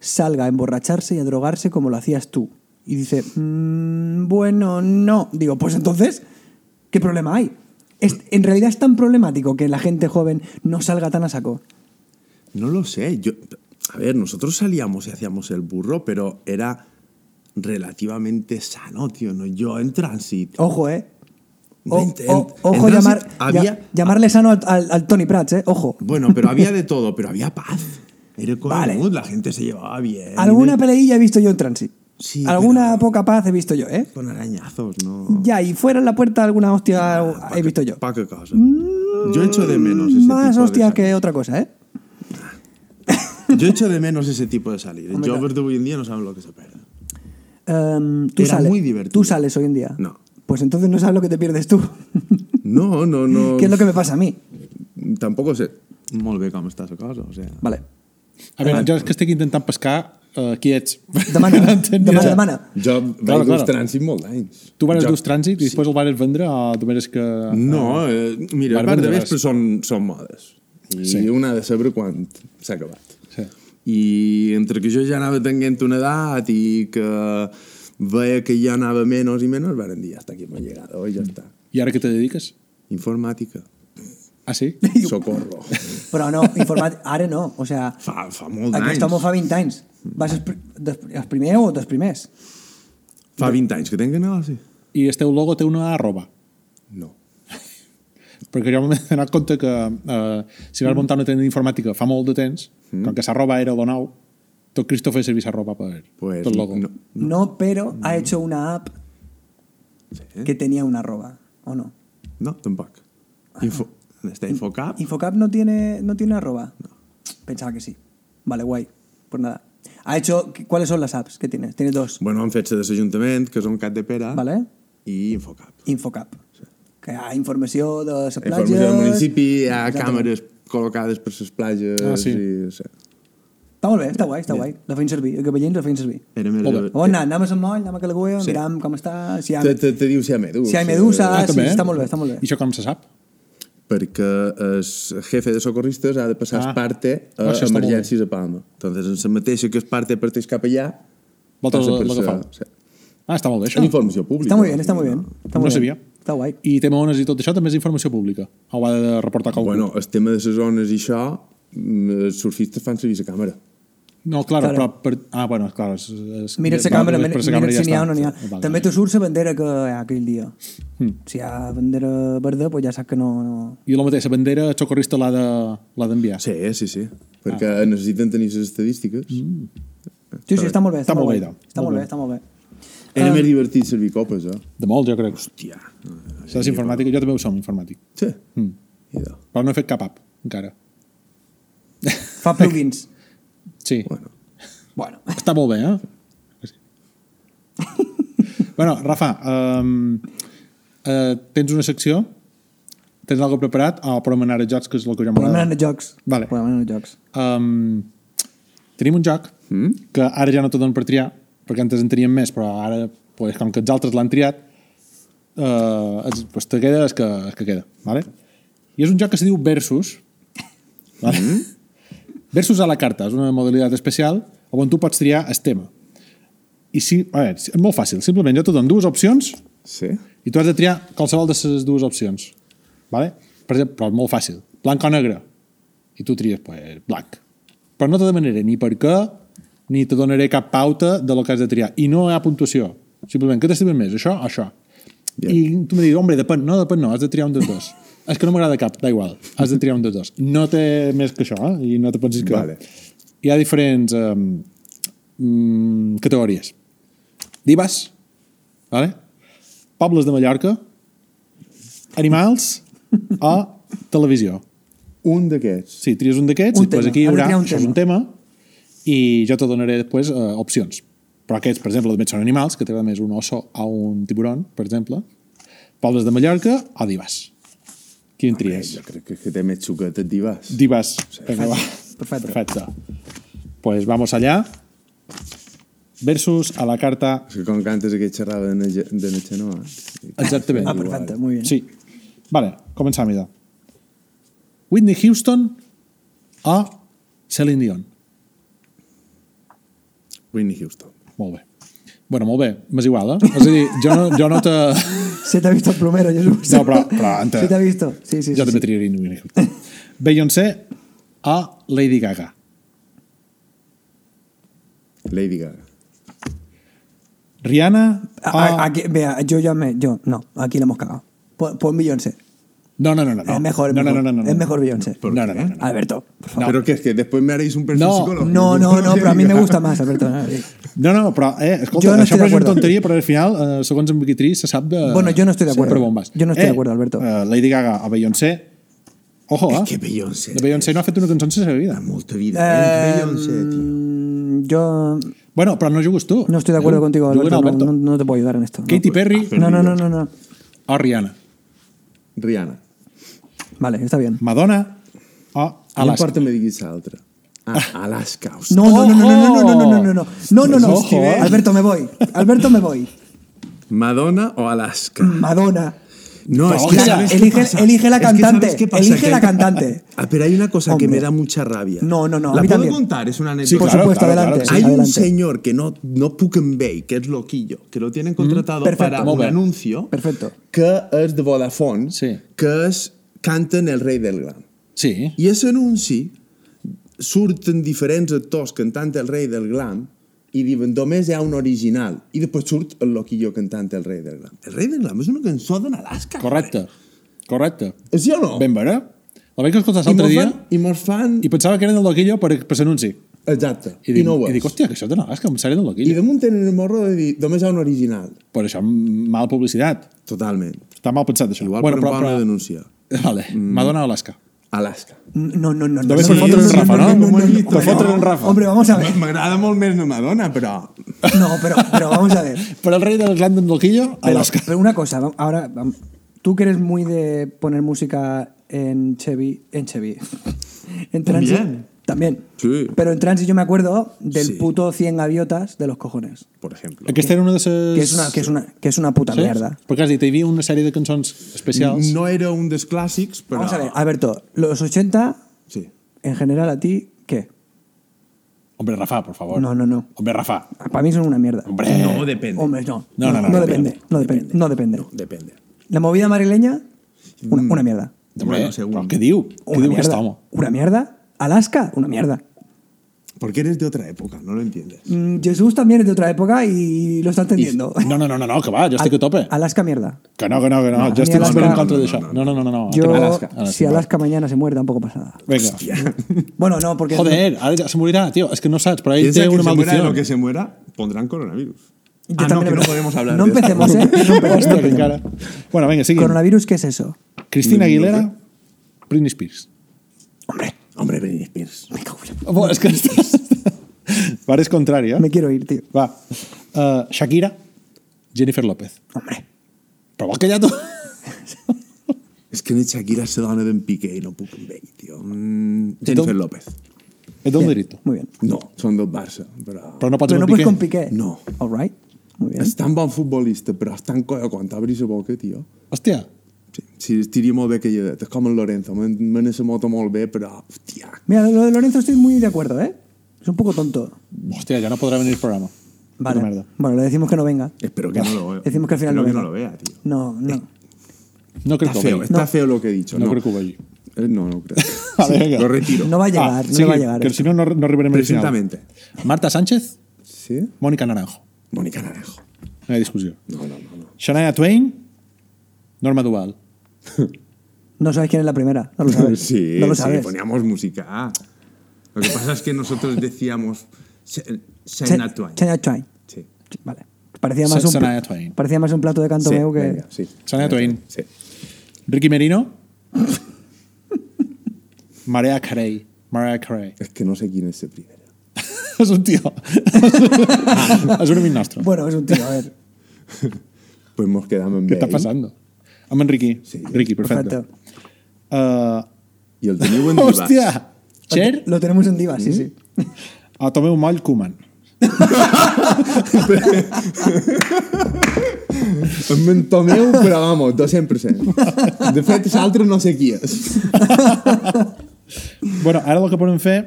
salga a emborracharse y a drogarse como lo hacías tú. Y dice, "Mm, bueno, no. Digo, pues entonces, ¿qué problema hay? Es- en realidad es tan problemático que la gente joven no salga tan a saco. No lo sé. Yo, a ver, nosotros salíamos y hacíamos el burro, pero era relativamente sano, tío. ¿no? Yo en tránsito. Ojo, ¿eh? O- En- en- o- ojo llamar, había- llamarle sano al, al- al Tony Prats, ¿eh? Ojo. Bueno, pero había de todo, pero había paz. Era Vale. con la gente se llevaba bien. Alguna peleilla he visto yo en Transit. Sí, Alguna pero- poca paz he visto yo, ¿eh? Con arañazos, ¿no? Ya, y fuera en la puerta alguna hostia he visto yo. Poca cosa. Yo echo de menos ese Más tipo hostias que otra cosa, ¿eh? Yo echo de menos ese tipo de salir. Hombre, Yo claro. de hoy en día no saben lo que se pierde. Em, ¿tú, Era sales, muy divertido. ¿Tú sales hoy en día? No. Pues entonces no sabes lo que te pierdes tú. No, no, no. ¿Qué es lo que me pasa a mí? Tampoco sé molt bé com està la cosa, o sea... Vale. A veure, jo és que estic intentant pescar uh, qui ets. Demana, demana, demana. Jo vaig Claro, claro, trànsit molt d'anys. Tu vas Jo- dus trànsit i després el vas vendre o tu veres que... No, eh, mira, a part de vespre són, són modes. I Sí. sí. un ha de saber quan s'ha acabat. I entre que jo ja anava tenint una edat i que veia que ja anava menys i menys, van dir, hasta aquí hemos llegado, i ja està. I ara què te dediques? Informàtica. Ah, sí? Socorro. Però no, informat... Ara no, o sea... fa, fa molt d'anys. Aquest home fa 20 anys. Vas des- els primer o dels primers? Fa 20 anys que tenc negoci. I el teu logo té una arroba. No. Perquè jo m'he donat compte que eh, si vas muntar una tenda d'informàtica fa molt de temps, mm. com que s'arroba era lo nou, tot Cristo feia servir s'arroba per, Pues, logo. no, No, pero ha hecho una app sí. que tenía una arroba, ¿o no? no, tampoc. Info, està Infocap. ¿Infocap no tiene, no tiene arroba? Pensaba que sí. Vale, guay. Pues nada. Ha hecho... ¿Cuáles son las apps que tienes? Tienes dos. Bueno, han fet de l'Ajuntament, que són Cat de Pera, Vale. i Infocap. Infocap. Que hi ha informació de les platges... Informació del municipi, hi ha Exactament. càmeres col·locades per les platges... Ah, sí. I, sí. Està molt bé, està guai, està guai. La feim servir, els veïns la feim servir. Era més... Molt bé. On anem? Anem a Sant Moll, anem a Calagüe, Sí. miram com està, si hi ha, Te, te, te diu si hi ha medusa. si hi ha medusa, Ah, sí, també? està molt bé, està molt bé. I això com se sap? Perquè el jefe de socorristes ha de passar Ah. ah. parte a molt emergències a Palma. Entonces, en la mateixa que es parte parteix cap allà... L'agafeu? sa- sí. Ah, està molt bé, això. És informació pública. Está muy bien, está muy bien. Está No muy bien. sabia. Està guai. I tema ones i tot això també és informació pública. O ho ha de reportar qualcú? Bueno, el tema de les zones i això, mm, els surfistes fan servir la càmera. No, claro, Claro. però... Per... Ah, bueno, clar. És, és, Mira la càmera, mira, mira ja si n'hi ha o està. no n'hi ha. Vale, També te surt la bandera que hi ha aquell dia. Si hi ha bandera verda, pues ja saps que no... no... I la mateixa bandera, el socorrista l'ha de- d'enviar. Sí, sí, sí. Perquè necessiten tenir les estadístiques. Mm. Sí, sí, està molt bé. Està, Està molt molt bé, bé. Està Molt molt bé. bé, està molt bé. Era més divertit servir copes, eh? De molt, jo crec. Hòstia. Saps informàtica? Jo també ho som, informàtic. Sí. Mm. Idò. Però no he fet cap app, encara. Fa plugins. Sí. Bueno. bueno, Està molt bé, eh? Sí. bueno, Rafa, um, uh, tens una secció? Tens alguna preparat? O podem anar a jocs, que és el que jo podem anar m'agrada. a jocs. Vale. Podem anar a jocs. Um, tenim un joc Mm? que ara ja no te dono per triar, perquè antes en teníem més, però ara, pues, com que els altres l'han triat, uh, es, pues, te queda que, que queda. Vale? I és un joc que se diu Versus. Vale? Versus a la carta. És una modalitat especial on tu pots triar el tema. I si, a veure, és molt fàcil. Simplement jo te dono dues opcions Sí? i tu has de triar qualsevol de les dues opcions. Vale? Per exemple, però és molt fàcil. Blanc o negre. I tu tries pues, blanc. Però no te demanaré ni per què, ni te donaré cap pauta de lo que has de triar. I no hi ha puntuació. Simplement, què t'estimes més, això o això? Bien. I tu me dius, hombre, depèn. No, depèn no, has de triar un dels dos. És que no m'agrada cap, da igual. Has de triar un dels dos. No té més que això, eh? I no te pensis que... Vale. Hi ha diferents um, categories. Divas, vale? pobles de Mallorca, animals o televisió. Un d'aquests. Sí, tries un d'aquests i després tema. aquí hi haurà, un això és un tema, i jo te donaré després uh, opcions. Però aquests, per exemple, també són animals, que t'agrada més un oso o un tiburon, per exemple. Pobles de Mallorca o divas. Quin tries? Jo crec que, que té més xuquetes divas. Divas. Vinga, va. Perfecte. Perfecte. Pues vamos allá. Versus a la carta... És que com cantes aquest xerrada de, Nage- de Natxanoa. Exactament. Ah, perfecte, muy bien. Sí. Vale, començam, idò. Whitney Houston o Celine Dion. Whitney Houston. Molt bé. Bueno, molt bé, m'és igual, eh? És a dir, jo no, jo no te... Se t'ha visto el plomero, Jesús. No, però- però ente- Se t'ha visto. Sí, sí, jo sí. també sí. triaria Whitney Houston. Beyoncé o Lady Gaga. Lady Gaga. Rihanna. A- a- aquí, vea, yo ya me... Yo, no, aquí la hemos cagado. Pon Beyoncé. No, no, no, no. Es mejor, no, mejor. No, no, no, no. Es mejor Beyoncé. No, no, no. Alberto, por favor. Pero que es que después me haréis un perfil psicológico. No, no, no, pero a mí me gusta más, Alberto. No, no, però, eh, escolta, Jo no això pareix una tonteria, però al final, eh, segons en se sap de... Bueno, jo no estic d'acord. Sempre bombes. Jo no estic d'acord, Alberto. Eh, Lady Gaga a Beyoncé, ojo, eh? Es que Beyoncé. De Beyoncé no ha fet una cançó en la seva vida. Molta vida. Eh, Eh, Beyoncé, tío. mm, yo Bueno, però no jugues tu. no estoy de acuerdo contigo, Alberto. Alberto. No, no- no te puedo ayudar en esto. Katy Perry No, no, no, no, no. o Rihanna. Rihanna. Vale, está bien. Madonna o No Alaska. importa me diguis l'altra. Ah, Alaska. hòstia. No, no, no, no, no, no, no, no, no, no, no, no, no, no. Eh. Alberto, me voy. Alberto, me voy. Madonna o Alaska. Madonna. No, es que oiga, ¿sabes qué elige- pasa? elige la Es que cantante, ¿sabes qué pasa? elige Que- la cantante. Ah, pero hay una cosa que Hombre. me da mucha rabia. No, no, no, a ¿La puedo también. contar? Es una Sí, anécdota. Por claro, supuesto, claro, adelante. claro, Hay un adelante. señor que no, no puc en vei, que és loquillo, que lo tienen contratado perfecto. para un anuncio, Perfecto. que és de Vodafone, Sí. que és Canten el rei del glam. Sí. I aquest anunci surten diferents actors cantant el rei del glam i diuen només hi ha un original i després surt el loquillo cantant el rei del glam. El rei del glam és una cançó de Alaska. Correcte. Correcte. Sí o no? Ben vera. La vaig escoltar I l'altre dia i mos fan... i pensava que era del Loquillo per, per l'anunci. Exacte. I, I, dic, no ho I és. dic, hòstia, que això té Alaska, em sembla del I Loquillo. damunt tenen el morro de dir només hi ha un original. Per això, mal publicitat. Totalment. Està mal pensat, això. Igual bueno, per però, denunciar. Vale, Madonna o Alaska. Alaska. No, no, no. no no, per no, fotre no, en no, Rafa, no, no? no, no, no, no, fotre no. en Rafa. Hombre, vamos a ver. M'agrada molt més la Madonna, però... No, pero, pero vamos a ver. Per el rei del Glam del Loquillo, Alaska. pero una cosa, ahora, tú que eres muy de poner música en Chevy, en Chevy, en Transi, También. Sí. Pero en Transi yo me acuerdo del Sí. puto 100 gaviotas de los cojones. Por ejemplo. Aquesta era una de les... Que es una, que es una, que es una puta Sí? mierda. Perquè has dit, hi havia una sèrie de cançons especials. No era un dels clàssics, però... Vamos a ver, Alberto, los 80, Sí. en general, a ti, ¿qué? Hombre, Rafa, por favor. No, no, no. Hombre, Rafa. Para mí son una mierda. Hombre. No depende. Hombre, no. No, no, no, no depende. depende. No depende. No depende. Depende. La movida madrileña, una, una mierda. Hombre, Bueno, según. però què diu? Què Una diu que mierda. estamos? Una mierda. Alaska, una mierda. Porque eres de otra época, no lo entiendes. Mm, Jesús también es de otra época y lo está entendiendo. No, no, no, no, no, que va, jo estic a tope. Alaska, mierda. Que no, que no, que no, ni estic Alaska- en contra no, d'això. no, No, no, no, no. no. Yo, Alaska. si Alaska mañana se muere, tampoco pasa nada. Vinga. Bueno, no, porque. Joder, se morirà, tio. És que no ell Piensa té que una se muera de lo que se muera, pondrán coronavirus. Yo ah, no, también que no podemos hablar No de esto. empecemos, ¿eh? No empecemos, que. Bueno, vinga, seguim. ¿Coronavirus qué es eso? Cristina Aguilera, Britney Spears. Hombre, Hombre, Britney Spears. me cago en la- és que estàs... Vares contrari, eh? Me quiero ir, tío. Va. Uh, Shakira, Jennifer López. Hombre. Però vol que ja tu... És que ni Shakira se dona d'en Piqué i no puc amb ell, tio. Mm, Jennifer López. És d'un dirito. Muy bien. No, són del Barça, però... Però no pots Pero no amb puedes Piqué. con Piqué. No. All right. Muy bien. És tan bon futbolista, però és tan colla quan t'obris la boca, tio. Hòstia, Sí, sí estaria molt bé que hi és com el Lorenzo. Me, me n'he moto molt bé, però, hòstia, Mira, lo de Lorenzo estoy muy de acuerdo, ¿eh? Es un poco tonto. hòstia, ja no podrà venir al programa. Vale. Puta merda. Bueno, le decimos que no venga. espero que no lo vea. Decimos que al final espero no que venga. no lo vea, tío. No, no. No crec Está que feo, está No. feo lo que he dicho. No No, crec que vegi. Eh, No, no creo. Venga. Lo retiro. No va a llegar, Va, no va a llegar. Que si no, no, no arribarem al final. Presuntamente. Marta Sánchez, ¿Sí? Mónica Naranjo. Mónica Naranjo. No hi ha discussió. No, no, no. no. Shania Twain, Norma Duval. No sabes quién es la primera. No lo sabes. Sí, no lo sí, sabes. poníamos música. Lo que pasa es que nosotros decíamos Sh- Shania Twain. Shania Twain. Sí. Sí, Vale. Parecía más, un, Shania Twain. parecía más un plato de canto Sí, meu que. venga, sí. Shania Twain. Sí. Ricky Merino. Mariah Carey. Mariah Carey. Es que no sé quién es ese primero. és un tio. és un amic nostre. Bueno, es un tío, a ver. Pues nos quedamos en Què està Bale. Amb en Ricky. Sí. Ricky, perfecte. Perfecto. Uh, Y el teniu en Divas. hòstia! Cher Lo tenemos en Diva, sí, sí. a Tomeu Moll Koeman. Em entomeu, però vamos, 200%. De fet, l'altre no sé qui és. Bueno, ara el que podem fer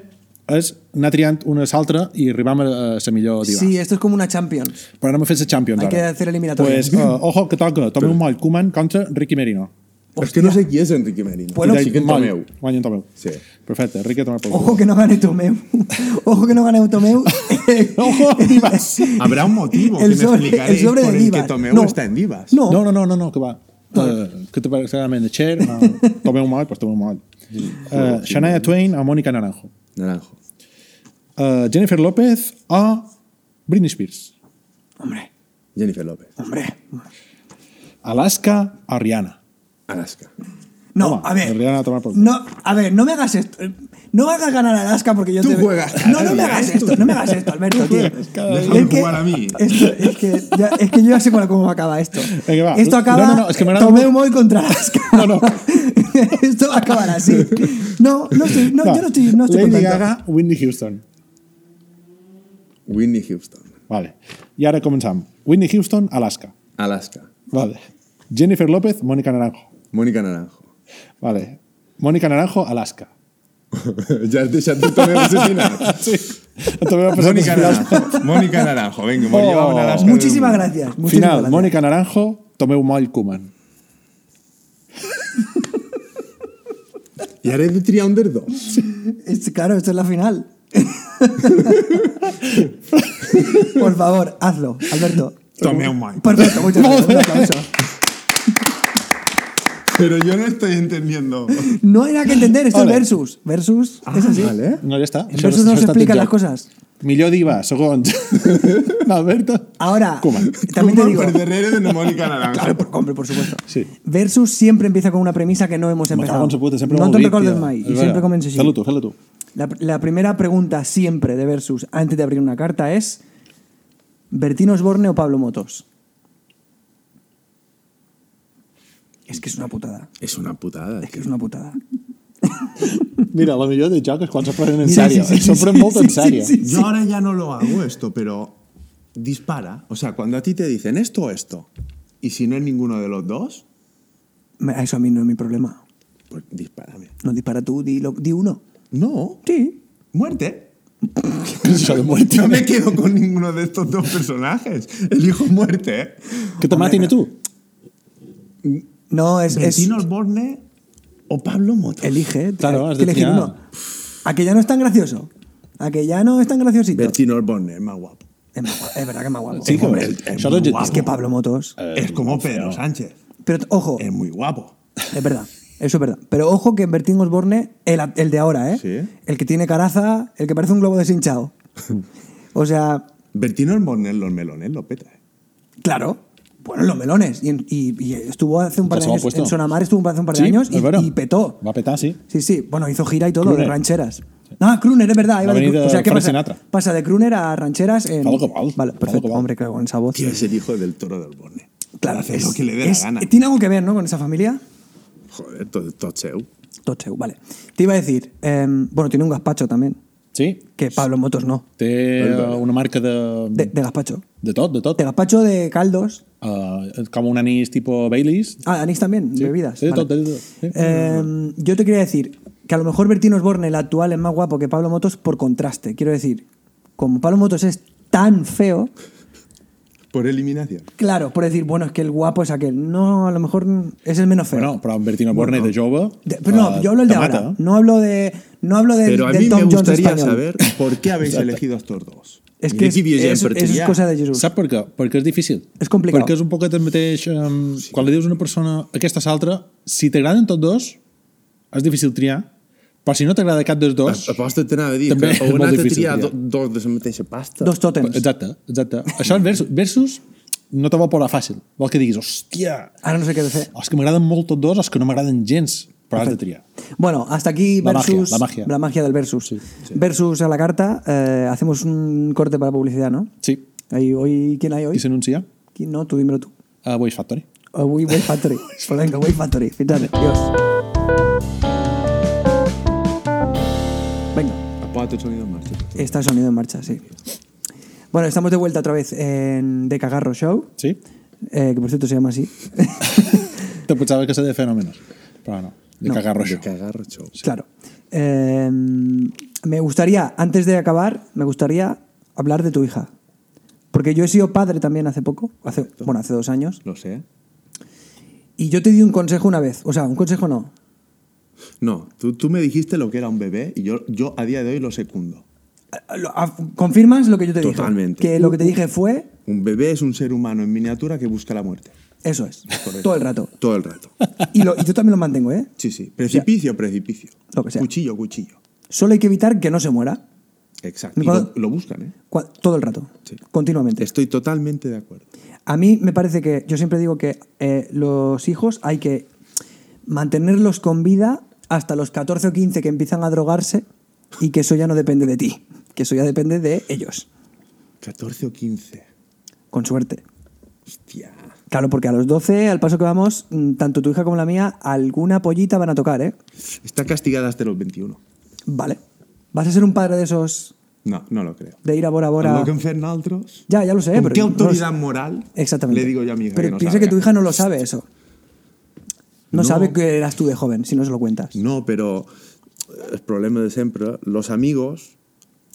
és anar triant una a l'altra i arribam a la millor diva. Sí, esto es como una Champions. Però anem a fer la Champions Hay ara. que hacer eliminatorias. Pues, uh, ojo, que toca Tomeu Moll Koeman contra Ricky Merino. És que no sé qui és Enrique Merino. Bueno, sí que en tomeu. Guanya en Tomeu. Sí. Perfecte, Ricky a tomar por Ojo que no gane Tomeu. Ojo que no gane Tomeu. Ojo, Divas. Habrá un motivo El que sobre- me explicaréis el sobre por de el que. Tomeu No. está en Divas. No. No, no, no, no, no, que va. Uh, que te parece realment de Cher, uh, Tomeu Moll, pues Tomeu Moll. Uh, Shania Twain a Mónica Naranjo. Naranjo. Uh, Jennifer López a Britney Spears. Hombre, Jennifer López. hombre. Alaska a Rihanna. Alaska. No, Toma, a ver. Rihanna a tomar por. No, a ver, no me hagas esto. No hagas ganar a Alaska porque yo Tú te. juegas No, no me hagas esto, no me hagas esto, Alberto, tío. Déjame Es que- jugar a mí. Esto, es, que ya, es que yo ya sé cómo acaba esto. Venga, va. Esto acaba. No, no, no, es que me Tomeu mucho- Moy contra Alaska. No, no. esto va a acabar así. No, no estoy, no, yo no estoy, no estoy Lady. Gaga, Whitney Houston. Whitney Houston. Vale. I ara començam. Whitney Houston, Alaska. Alaska. Vale. Jennifer López, Mónica Naranjo. Mónica Naranjo. Vale. Mónica Naranjo, Alaska. has deixat de Tomeu assassinat. Sí. Mónica. Naranjo. Mónica Naranjo. Venga, Oh. Alaska. Muchísimas gracias. Muchísimas Final, gracias. Mónica Naranjo, Tomeu Moll Koeman. I ara he de triar un dels dos. Es- claro, esto es la final. Por favor, hazlo, Alberto. Tomeu Moll. Perfecto, muchas gracias. Un aplauso. Pero yo no estoy entendiendo. No hay nada que entender, esto Vale. es versus. Versus es así. Vale. No, ja està. En versus no se explican las cosas. Millor diva, segons. Alberto. Ahora, Koeman. también te digo. de Mónica Naranjo. Claro, por, hombre, por supuesto. Sí. Versus siempre empieza con una premisa que no hemos empezado. puta, sempre no te recordes Y siempre. Fes-lo tu, fes-lo tu. La, la primera pregunta siempre de Versus, antes de abrir una carta, es: ¿Bertino Osborne o Pablo Motos? Es que es una putada. És una putada. Es que es una putada. Mira, la millor de joc és quan s'ho prenen en Mira, sèrio. sí, sí, S'ho sí, en sí, sèrio. sí, sí. Yo ahora ya no lo hago esto, pero dispara. O sea, cuando a ti te dicen esto o esto, y si no es ninguno de los dos, Eso a mí no es mi problema. pues dispárame. No dispara tú, di, lo- di uno. No, Sí. muerte. No me quedo con ninguno de estos dos personajes. Elijo muerte. ¿eh? Que te a tu. No, es. es ¿Bertino Osborne o Pablo Motos? elige. Claro, has elegir uno. A que ya no es tan gracioso. A que ya no es tan graciosito. Bertino Osborne es más guapo. Es, más guapo, es verdad que es más guapo. Sí, Hombre, que el- doncs- guapo. es que Pablo Motos. es como Pedro Sánchez. Pero ojo, Es muy guapo. es verdad. Eso es verdad. Pero ojo que en Bertín Osborne, el, el de ahora, ¿eh? Sí. El que tiene caraza, el que parece un globo deshinchado. O sea, Bertino Osborne los melones lo peta. ¿eh? claro. Bueno, en los melones. Y, y- y estuvo hace un par de años. puesto. En Sonamar estuvo hace un par de Sí, años y, vera. y petó. Va petar, sí. Sí, sí. Bueno, hizo gira y todo, Crooner. de rancheras. Ah, Crooner, es verdad. iba de o sea, ¿qué pasa? Sinatra. Pasa de Crooner a rancheras en... Fa lo que vol, Vale, perfecto. vol. Hombre, claro, con esa voz. Tío, es el hijo del toro de Osborne. Claro, Hace es- lo que le dé es- la gana. Tiene algo que ver, ¿no? Con esa familia. Joder, todo, todo seu. Tocheu, vale. Te iba a decir, em, bueno, tiene un gazpacho también, Sí. que Pablo Motos no. Té eh, una marca de... De, de gazpacho. de tot, de tot. De gazpacho de caldos. Uh, com un anís tipo Baileys. Ah, anís también, Sí, bebidas. sí, de Vale. tot, de tot. Sí. Yo te quería decir que a lo mejor Bertino Osborne, el actual, es más guapo que Pablo Motos por contraste. Quiero decir, como Pablo Motos es tan feo, Por eliminación. claro, por decir, bueno, es que el guapo es aquel. No, a lo mejor es el menos feo. Bueno, però en Bertino Borne de jove... De- pero no, eh, yo hablo el de te ahora. mata. No hablo de. No hablo del, Pero a del mí Tom me Jones gustaría español. saber por qué habéis elegido estos dos. Es que aquí es, viagem eso, per triar. cosa de Jesús. Sap per què? Perquè és difícil. És complicat. Perquè és un poquet el mateix... Um, quan li dius a una persona aquesta és l'altra, si t'agraden tots dos, és difícil triar, però si no t'agrada cap dels dos... Aposta t'anava a dir També que és heu molt anat a difícil triar triar. do, dos de la mateixa pasta. Dos tòtems. Exacte, exacte. Això és versus. Versus no te vol posar fàcil. Vol que diguis, hòstia, Ahora no sé qué decir. els que m'agraden molt tots dos, els que no m'agraden gens, però has de triar. Bueno, hasta aquí La magia, versus. la magia. del versus. Versus a la carta. eh, hacemos un corte para publicidad, ¿no? Sí. Ahí, hoy, ¿Quién hay hoy? Qui s'anuncia? ¿Quién? No, tú dímelo tú. A Voice Factory. Oh, Way Way Factory. pues venga, Way Factory. Fíjate, Dios. Venga, El sonido en marcha. está el sonido en marcha, sí. Bueno, estamos de vuelta otra vez en De Cagarro Show, Sí? eh, que por cierto se llama así. Te pensava que se de fenòmenos. Però no, de No. cagar De rojo. cagar show. Claro. Eh, me gustaría, antes de acabar, me gustaría hablar de tu hija. Porque yo he sido padre también hace poco, hace, bueno, hace dos años, Lo sé. y yo te di un consejo una vez. O sea, un consejo no. No, tú, tú me dijiste lo que era un bebé y yo, yo a día de hoy lo secundo. Lo- a- ¿Confirmas lo que yo te dije? Totalmente. Que lo que te dije fue, Un bebé es un ser humano en miniatura que busca la muerte. eso es, Correcto. todo el rato. Todo el rato. Y, lo- y yo también lo mantengo, ¿eh? Sí, sí. Precipicio, precipicio. Lo que sea. Cuchillo, cuchillo. Solo hay que evitar que no se muera. Exacto. Y Cuando- lo, lo buscan, ¿eh? Todo el rato, Sí. continuamente. Estoy totalmente de acuerdo. A mí me parece que, yo siempre digo que eh, los hijos hay que mantenerlos con vida hasta los 14 o 15 que empiezan a drogarse y que eso ya no depende de ti, que eso ya depende de ellos, 14 o 15. con suerte. Hostia. Claro, porque a los 12, al paso que vamos, mm, tanto tu hija como la mía, alguna pollita van a tocar, ¿eh? Está castigada hasta los 21. Vale. ¿Vas a ser un padre de esos No, no lo creo. de ir a Bora Bora? Lo que. Ya, ya lo sé, ¿Con pero qué no lo autoridad moral Exactamente. le digo yo a mi hija Pero que no piensa que tu hija no lo sabe eso. No, No. sabe que eras tú de joven, si no se lo cuentas. No, pero eh, el problema de siempre, los amigos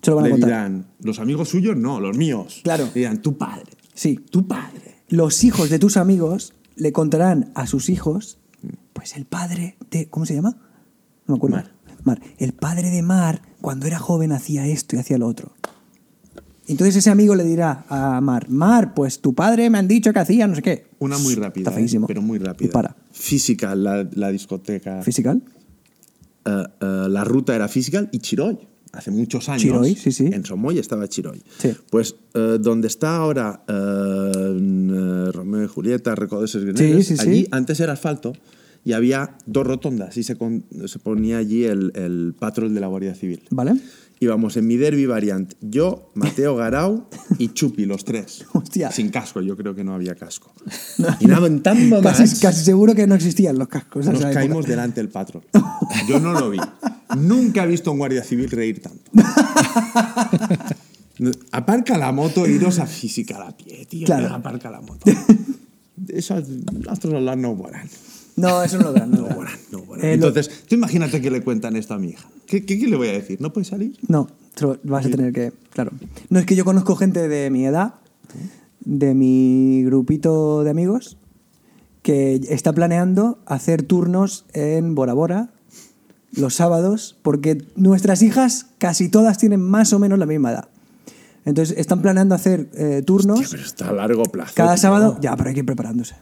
Se lo van a le contar. dirán, los amigos suyos no, los míos. Claro. Le dirán, tu padre, Sí. tu padre. los hijos de tus amigos le contarán a sus hijos, pues el padre de. ¿Cómo se llama? No me acuerdo. Mar. Mar. El padre de Mar, cuando era joven, hacía esto y hacía lo otro. Entonces ese amigo le dirá a Mar, Mar, pues tu padre me han dicho que hacía no sé qué. Una muy rápida, Está feísimo. ¿eh? pero muy rápida. Y para. Física, la, la discoteca. ¿Fisical? Eh, eh, la ruta era Physical y Chiroy. Hace muchos años. Chiroy, sí, sí. En Somoy estaba Chiroy. Sí. Pues eh, donde está ahora Romeo y Julieta, Recodo de esos Greneros, Sí, sí, sí. allí antes era asfalto y había dos rotondas y se, con- se ponía allí el, el patrol de la Guardia Civil. ¿Vale? Íbamos en mi derby variant. Yo, Mateo Garau y Chupi, los tres. Hostia. Sin casco, yo creo que no había casco. Y tan mamats, Casi, casi seguro que no existían los cascos. nos época. caímos delante del patrón. Yo no lo vi. Nunca he visto a un guardia civil reír tanto. Aparca la moto e iros a física a pie, tío. Claro. Aparca la moto. Nosotros hablar no volarán. No, eso no lo verán. No, lo No verán. no volarán. Eh, lo- Entonces, tú imagínate que le cuentan esto a mi hija. ¿Qué, qué, qué le voy a decir? ¿No puede salir? No, vas a tener que. Claro. No es que yo conozco gente de mi edad, de mi grupito de amigos, que está planeando hacer turnos en Bora Bora los sábados, porque nuestras hijas casi todas tienen más o menos la misma edad. Entonces están planeando hacer eh, turnos Hostia, pero está a largo plazo. cada tío. sábado. Ya, pero hay que ir preparándose.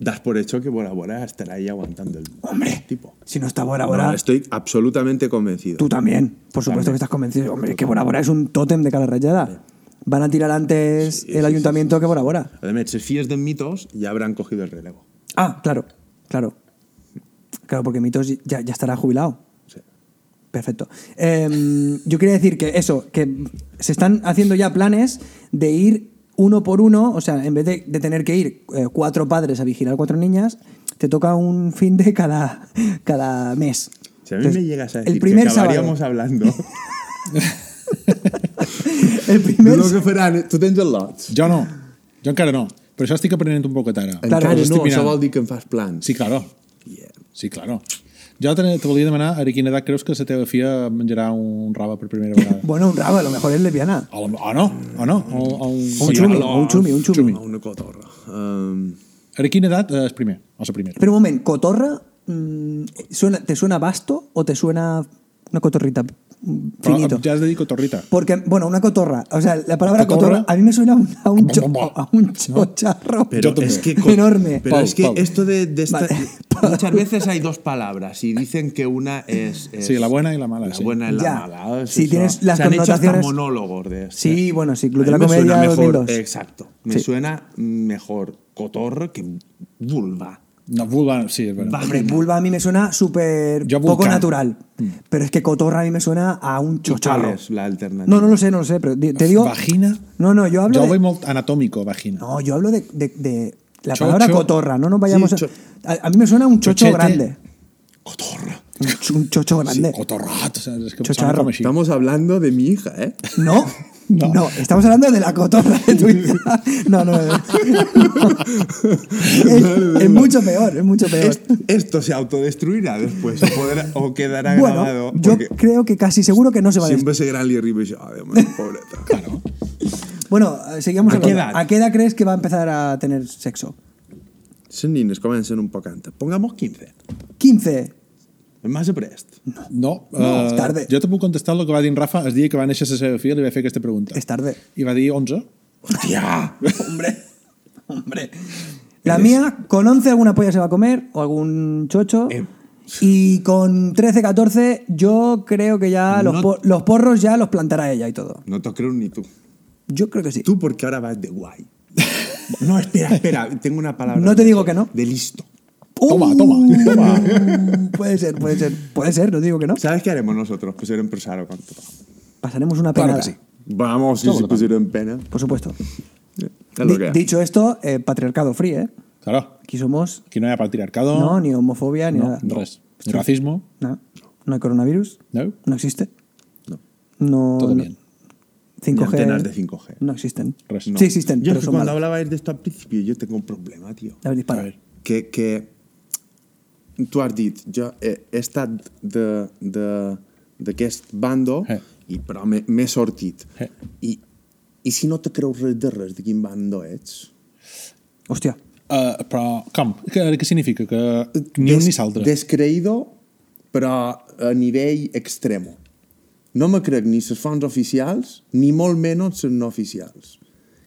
Das por hecho que Bora Bora estará ahí aguantando el Hombre, tipo. si no está Bora Bora, No, estoy absolutamente convencido. tú también. Por supuesto que estás convencido. Hombre, que Bora Bora es un tótem de cara rayada. Van a tirar antes el ayuntamiento que Bora Bora. Además, si fíes de mitos, ya habrán cogido el relevo. Ah, claro, claro. Claro, porque Mitos ya, ya estará jubilado. Sí. Perfecto. Em, yo quería decir que eso, que se están haciendo ya planes de ir uno por uno, o sea, en vez de, de tener que ir eh, cuatro padres a vigilar cuatro niñas, te toca un fin de cada, cada mes. Si a mí Entonces, me llegas a decir el primer que acabaríamos sábado, hablando el primer lo que faran... Tu tens el lot. Jo no. Jo encara no. Per això estic aprenent un poquet ara. Encara no, això vol dir que em fas plans. Sí, claro. Yeah. Sí, claro. Jo te, te volia demanar a quina edat creus que la teva filla menjarà un raba per primera vegada? Bueno, un rabo, a lo mejor es lesbiana. O, o no, o no. O, o un, Un chumi, o un chumi, un chumi. A una cotorra. Um, A quina edat és primer? O la primera? Pero un momento, ¿cotorra mm, suena, te suena vasto o te suena una cotorrita Però finito? ja has de cotorrita. Porque, bueno, una cotorra. O sea, la palabra ¿Cotorra? cotorra, a mí me suena a un, a un, cho- a un chocharro pero es que... enorme. Pero Pau, es que Pau. esto de, de esta- Vale. Muchas veces hay dos palabras y dicen que una es... es Sí, la buena y la mala, La sí. buena y la Ya. mala. es Si eso. tienes las Se han hecho hasta connotaciones- monólogos de esto. Sí, bueno, sí, Club de la Comedia mejor, 2002. Exacto. Me Sí. suena mejor cotorra que vulva. No, vulva, sí, veritat. Va. Hombre, vulva a mí me suena súper Yo poco natural. Pero es que cotorra a mí me suena a un ¿Y cuál chocharro. es la alternativa? No, no lo sé, no lo sé, pero te digo... Vagina? No, no, yo hablo Jo de... vull molt anatòmico, vagina. No, yo hablo de, de- de la Chocho. palabra cotorra, no nos vayamos Sí, a- cho- a... a mí me suena un chocho Chochete. grande. Cotorra. Un, ch- un chocho grande. Cotorrat, saps? És que Chocharro. sona com així. Estamos hablando de mi hija, ¿eh? No, no, estamos hablando de la cotorra de tu hija. No, no, no. Es, es mucho peor, es mucho peor. Est- Esto se autodestruirá después o, o quedará grabado. Bueno, yo porque creo que casi seguro que no se va a Siempre des- se gran això. Adéu, pobreta. Claro. Bueno, eh, seguimos ¿A qué hablando. edad? ¿A qué edad crees que va a empezar a tener sexo? Les nines comencen un poc antes. Pongamos 15. 15. És massa prest. No, No, eh, és tarde. Jo te puc contestar el que va dir en Rafa el dia que va néixer la seva filla, li vaig fer aquesta pregunta. Es tarde. I va dir 11. Hòstia! Hombre, hombre. La mía, con 11 alguna polla se va a comer, o algún chocho. Eh. Y con 13, 14, yo creo que ya los, No- los porros ya los plantará ella y todo. No te creo ni tú. Yo creo que sí. Tú porque ahora vas de guay. No, espera, espera. Tengo una palabra. No te digo que no. De listo. Toma, Uh, toma, toma. Puede ser, puede ser. Puede ser, no digo que no. ¿Sabes qué haremos nosotros? Pues con todo. Pasaremos una Claro que sí. Vamos, si se pusieron en pena. Por supuesto. Es lo Di- que hay. dicho esto, eh, patriarcado free, ¿eh? Claro. Aquí somos. Aquí no hi ha patriarcado. No, ni homofobia, ni no, nada. res. Ni racismo. No. No hay coronavirus. No. No existe. No. No. Todo no- bien. 5G. Ni antenas de 5G. No existen. Res. No. Sí existen, Yo pero es que son cuando malas. hablabais de esto al principio, yo tengo un problema, tío. A ver, dispara. A ver. que, que tu has dit, jo he, he estat de- de- d'aquest bando, Eh. i, però m'he sortit. Eh. I, I si no te creus res de res de quin bando ets? Hòstia. Uh, però, com? Què, què significa? Que ni un ni l'altre? Descreïdo, però a nivell extremo. No me crec ni les fonts oficials, ni molt menys les no oficials.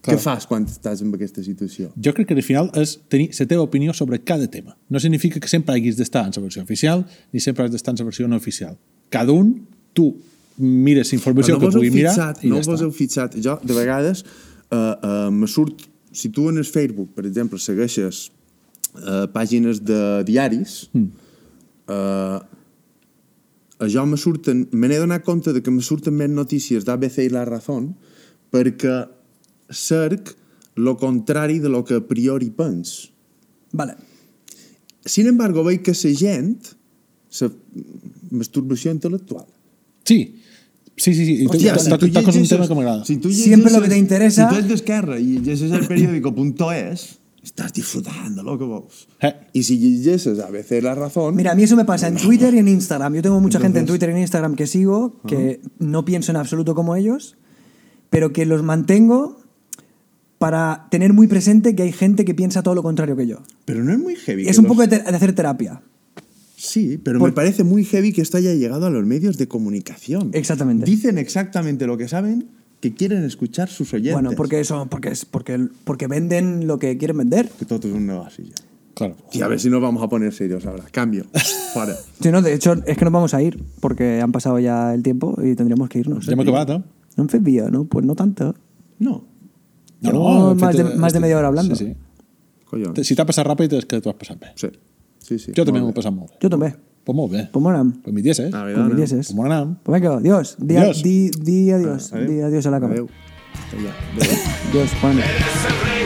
Clar. Què fas quan estàs en aquesta situació? Jo crec que al final és tenir la teva opinió sobre cada tema. No significa que sempre haguis d'estar en la versió oficial ni sempre has d'estar en la versió no oficial. Cada un, tu mires la informació Però que pugui mirar fixat, i no ja vos heu fixat. Jo, de vegades, uh, uh, me surt... Si tu en el Facebook, per exemple, segueixes uh, pàgines de diaris, mm. uh, jo me surten... Me n'he donat compte de que me surten més notícies d'ABC i La Razón perquè cerc lo contrari de lo que a priori pens. Vale. Sin embargo, veig que la gent, la masturbació intel·lectual, Sí, sí, sí. sí. I Hòstia, si un tema que m'agrada. Si tu Siempre lo que te interesa- Si tu ets d'esquerra i llegeixes el periódico.es, estás disfrutando lo que vos. Eh. Y si llegeixes a veces la razón... Mira, a mí eso me pasa en Twitter y en Instagram. Yo tengo mucha gente en Twitter y en Instagram que sigo, que no pienso en absoluto como ellos, pero que los mantengo para tener muy presente que hay gente que piensa todo lo contrario que yo. Pero no es muy heavy. Es un los- poco de, te- de hacer terapia. Sí, pero Por- me parece muy heavy que esto haya llegado a los medios de comunicación. Exactamente. Dicen exactamente lo que saben que quieren escuchar sus oyentes. Bueno, porque eso, porque es porque, porque venden lo que quieren vender. Que todo es un negocio ya. Claro. Y a ver si nos vamos a poner serios ahora. Cambio. Sí, no, de hecho, es que nos vamos a ir, porque han pasado ya el tiempo y tendríamos que irnos. Ja hem acabat, eh? No en ¿no? Pues no tanto. No. No, hem más fet, de- más de este- media hora hablando. Sí, sí. Collons. Si t'ha passat ràpid és que t'ho has passat bé. Sí. Sí, sí. Jo també m'ho Molt he passat molt bé. Yo también. Pues molt bé. Pues bueno, Pues mi eh? A ver, pues mi dices. Pues molt anam. Pues venga, adiós. Di, Adiós. di, di adiós. Adeu. Di adiós a la cama. Adeu. Ja. Adiós. Eres el rey